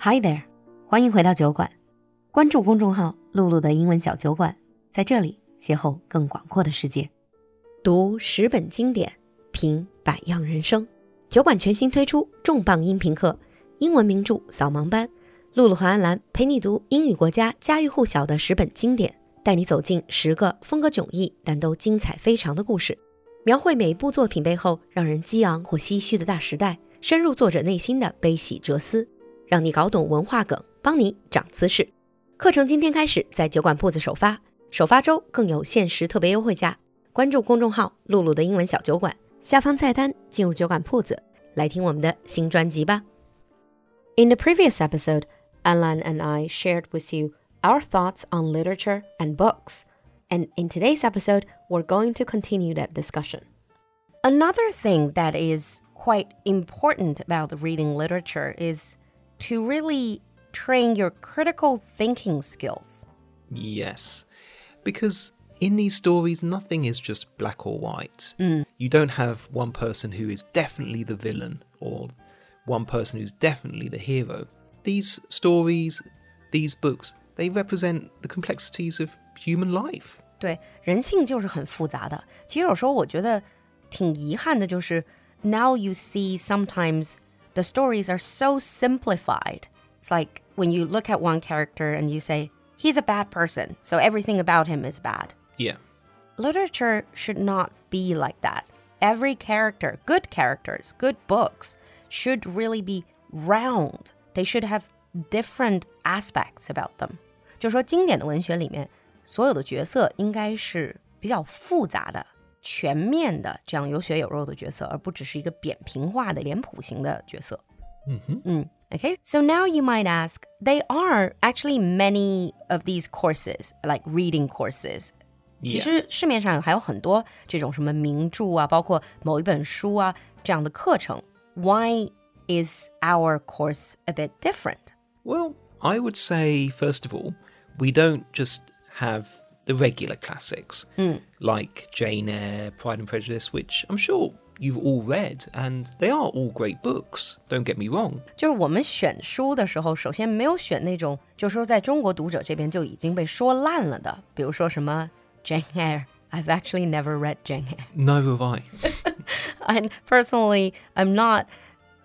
Hi there，欢迎回到酒馆。关注公众号“露露的英文小酒馆”，在这里邂逅更广阔的世界。读十本经典，品百样人生。酒馆全新推出重磅音频课——英文名著扫盲班。露露和安兰陪你读英语国家家喻户晓的十本经典，带你走进十个风格迥异但都精彩非常的故事，描绘每部作品背后让人激昂或唏嘘的大时代，深入作者内心的悲喜哲思，让你搞懂文化梗，帮你长姿势。课程今天开始在酒馆铺子首发，首发周更有限时特别优惠价。关注公众号“璐璐的英文小酒馆”，下方菜单进入酒馆铺子，来听我们的新专辑吧。In the previous episode, Alan and I shared with you our thoughts on literature and books, and in today's episode, we're going to continue that discussion. Another thing that is quite important about reading literature is to really train your critical thinking skills. Yes, because in these stories, nothing is just black or white. Mm. You don't have one person who is definitely the villain or one person who's definitely the hero these stories, these books, they represent the complexities of human life. 对，人性就是很复杂的。其实有时候我觉得挺遗憾的，就是 now you see sometimes the stories are so simplified. It's like when you look at one character and you say he's a bad person, so everything about him is bad. Yeah. Literature should not be like that. Every character, good characters, good books, should really be round they should have different aspects about them。就说经典的文学里面，所有的角色应该是比较复杂的、 全面的，这样有血有肉的角色，而不只是一个扁平化的脸谱型的角色。嗯哼，嗯。Okay, so now you might ask, they are actually many of these courses, like reading courses. 其实市面上还有很多这种什么名着啊，包括某一本书啊这样的课程。Why is our course a bit different? Well, I would say, first of all, we don't just have the regular classics mm. like Jane Eyre, Pride and Prejudice, which I'm sure you've all read, and they are all great books. Don't get me wrong. 就是我们选书的时候，首先没有选那种，就是说在中国读者这边就已经被说烂了的，比如说什么 Jane Eyre. I've actually never read Jane Eyre. Neither have I. and personally, I'm not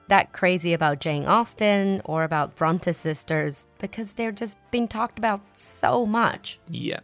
that crazy about Jane Austen or about Bronte sisters because they're just being talked about so much. Yeah.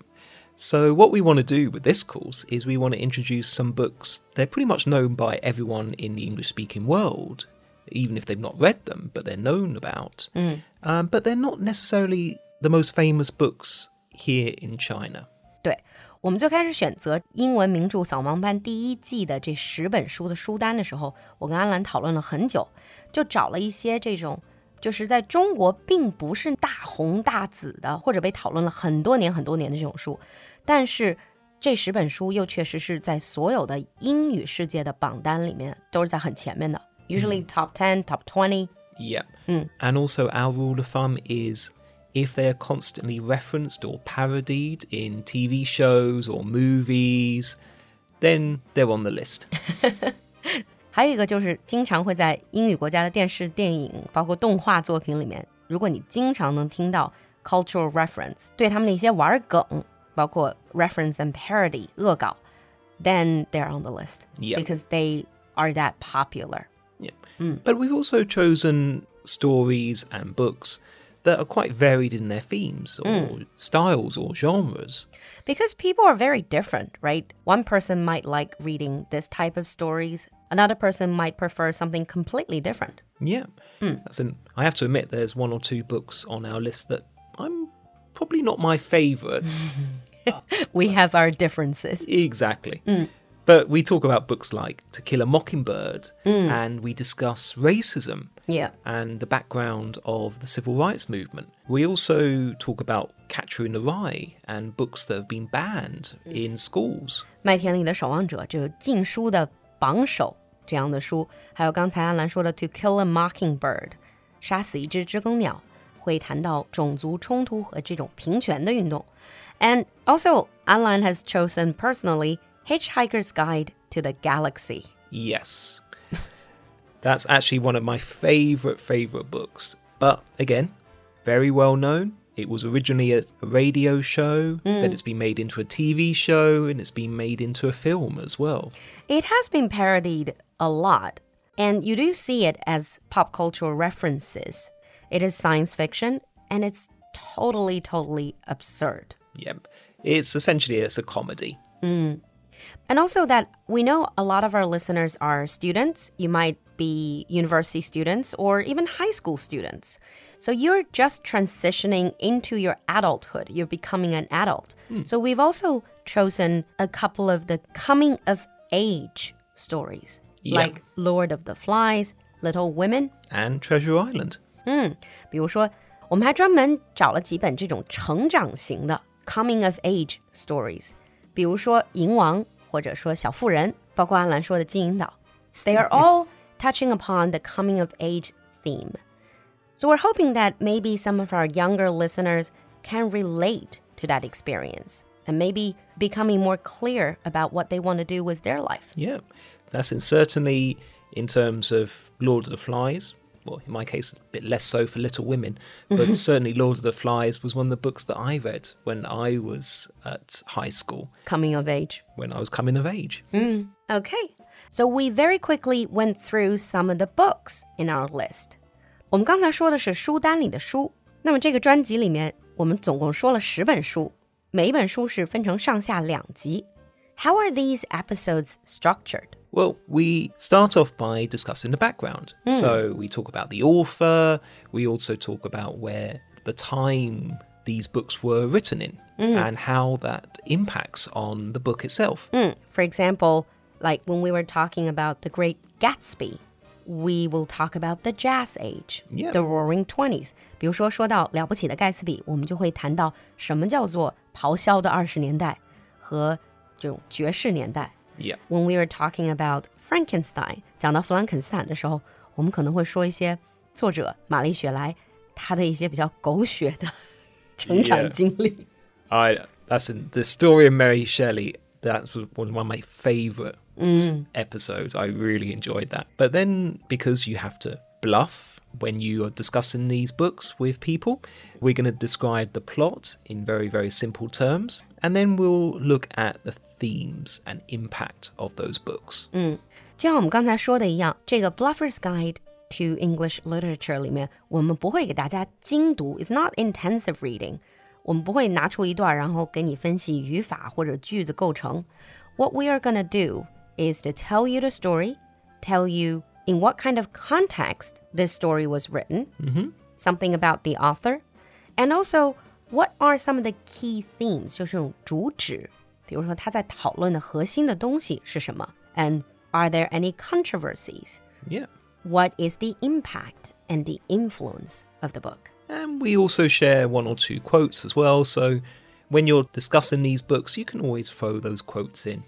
So, what we want to do with this course is we want to introduce some books. They're pretty much known by everyone in the English speaking world, even if they've not read them, but they're known about. Mm. Um, but they're not necessarily the most famous books here in China. 对，我们最开始选择英文名着扫盲班第一季的这十本书的书单的时候，我跟安兰讨论了很久，就找了一些这种 就是在中国并不是大红大紫的，或者被讨论了很多年很多年的这种书，但是这十本书又确实是在所有的英语世界的榜单里面都是在很前面的，usually top ten, top twenty. Yeah. Mm. And also, our rule of thumb is if they are constantly referenced or parodied in TV shows or movies, then they're on the list. 还有一个就是经常会在英语国家的电视、电影，包括动画作品里面，如果你经常能听到 cultural reference，对他们的一些玩梗，包括 reference and parody 恶搞，then they're on the list yep. because they are that popular. Yeah. Mm. But we've also chosen stories and books that are quite varied in their themes or mm. styles or genres. Because people are very different, right? One person might like reading this type of stories, another person might prefer something completely different. Yeah. Mm. As in, I have to admit, there's one or two books on our list that I'm probably not my favourites. we have our differences. Exactly. Mm. But we talk about books like To Kill a Mockingbird mm. and we discuss racism yeah. and the background of the civil rights movement. We also talk about Catcher in the Rye and books that have been banned in schools. 麦田里的守望者就是禁书的榜首这样的书，还有刚才安兰说的《To Kill a Mockingbird》，杀死一只知更鸟，会谈到种族冲突和这种平权的运动。And also, Alan has chosen personally Hitchhiker's Guide to the Galaxy. Yes. That's actually one of my favorite, favorite books. But again, very well known. It was originally a, a radio show, mm. then it's been made into a TV show, and it's been made into a film as well. It has been parodied a lot, and you do see it as pop cultural references. It is science fiction, and it's totally, totally absurd. Yep. It's essentially it's a comedy. Mm. And also that we know a lot of our listeners are students. You might be university students or even high school students. So you're just transitioning into your adulthood. You're becoming an adult. Mm. So we've also chosen a couple of the coming of age stories, like Lord of the Flies, Little Women, and Treasure Island. 嗯，比如说，我们还专门找了几本这种成长型的 coming of age stories，比如说《银王》或者说《小妇人》，包括安兰说的《金银岛》，they are all touching upon the coming of age theme. So we're hoping that maybe some of our younger listeners can relate to that experience and maybe becoming more clear about what they want to do with their life. Yeah, that's in, certainly in terms of Lord of the Flies. Well, in my case, a bit less so for Little Women, but certainly Lord of the Flies was one of the books that I read when I was at high school. Coming of age. When I was coming of age. Mm, okay. So we very quickly went through some of the books in our list. 我们刚才说的是书单里的书，那么这个专辑里面我们总共说了十本书，每一本书是分成上下两集。How are these episodes structured? Well, we start off by discussing the background. Mm. So we talk about the author, we also talk about where the time these books were written in mm. and how that impacts on the book itself. Mm. For example, like when we were talking about The Great Gatsby, we will talk about the Jazz Age, yeah. the Roaring Twenties. 比如说，说到了不起的盖茨比，我们就会谈到什么叫做咆哮的二十年代和这种爵士年代。Yeah. When we were talking about Frankenstein，讲到弗兰肯斯坦的时候，我们可能会说一些作者玛丽雪莱她的一些比较狗血的成长经历。I that's in the story of Mary Shelley. That was one of my favorite mm. episodes. I really enjoyed that. But then, because you have to bluff when you are discussing these books with people, we're going to describe the plot in very, very simple terms. And then we'll look at the themes and impact of those books. 嗯，就像我们刚才说的一样，这个 Bluffer's Guide to English Literature 里面，我们不会给大家精读，It's not intensive reading。我们不会拿出一段，然后给你分析语法或者句子构成。What we are gonna do is to tell you the story, tell you in what kind of context this story was written, mm-hmm. something about the author, and also what are some of the key themes, 就是这种主旨，比如说他在讨论的核心的东西是什么，and are there any controversies? Yeah. What is the impact and the influence of the book? And we also share one or two quotes as well, so when you're discussing these books, you can always throw those quotes in.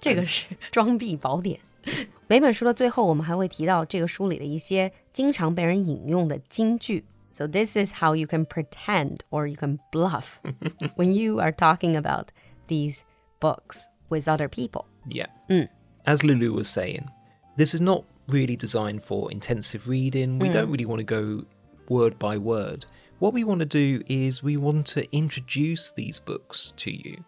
这个是装逼宝典。每本书的最后，我们还会提到这个书里的一些经常被人引用的金句。So this is how you can pretend or you can bluff when you are talking about these books with other people. Yeah. Mm. As Lulu was saying, this is not really designed for intensive reading. We mm. don't really want to go word by word. What we want to do is we want to introduce these books to you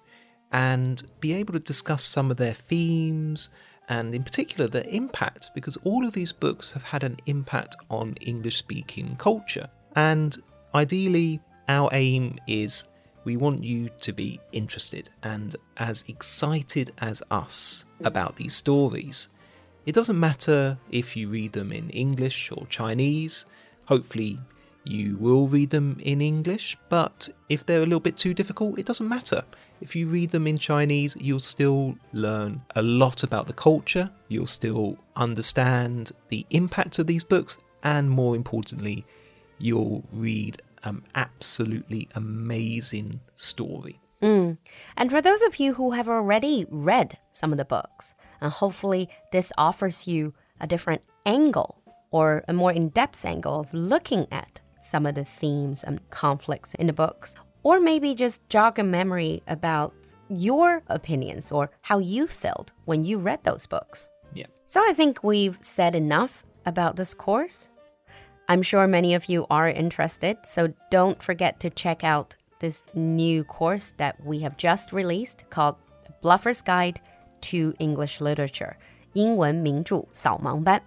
and be able to discuss some of their themes and, in particular, their impact, because all of these books have had an impact on English speaking culture. And ideally, our aim is we want you to be interested and as excited as us about these stories. It doesn't matter if you read them in English or Chinese. Hopefully, you will read them in English, but if they're a little bit too difficult, it doesn't matter. If you read them in Chinese, you'll still learn a lot about the culture, you'll still understand the impact of these books, and more importantly, you'll read an absolutely amazing story. Mm. And for those of you who have already read some of the books, and hopefully this offers you a different angle or a more in depth angle of looking at some of the themes and conflicts in the books, or maybe just jog a memory about your opinions or how you felt when you read those books. Yeah. So I think we've said enough about this course. I'm sure many of you are interested, so don't forget to check out this new course that we have just released called The Bluffer's Guide to English Literature. 英文名着扫盲班，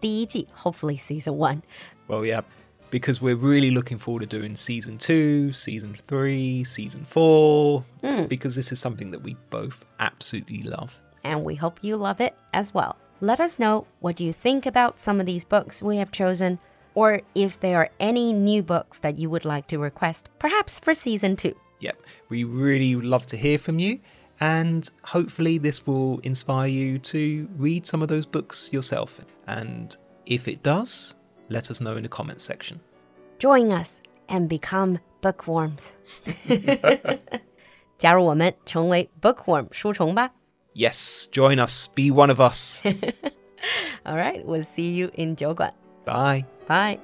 第一季, hopefully season one. Well, yeah, because we're really looking forward to doing season two, season three, season four, mm. because this is something that we both absolutely love. And we hope you love it as well. Let us know what you think about some of these books we have chosen or if there are any new books that you would like to request, perhaps for season two. Yep, we really love to hear from you, and hopefully, this will inspire you to read some of those books yourself. And if it does, let us know in the comments section. Join us and become bookworms. 加入我们，成为 bookworm 书虫吧。Yes, join us. Be one of us. All right, we'll see you in 酒馆。Bye. Bye.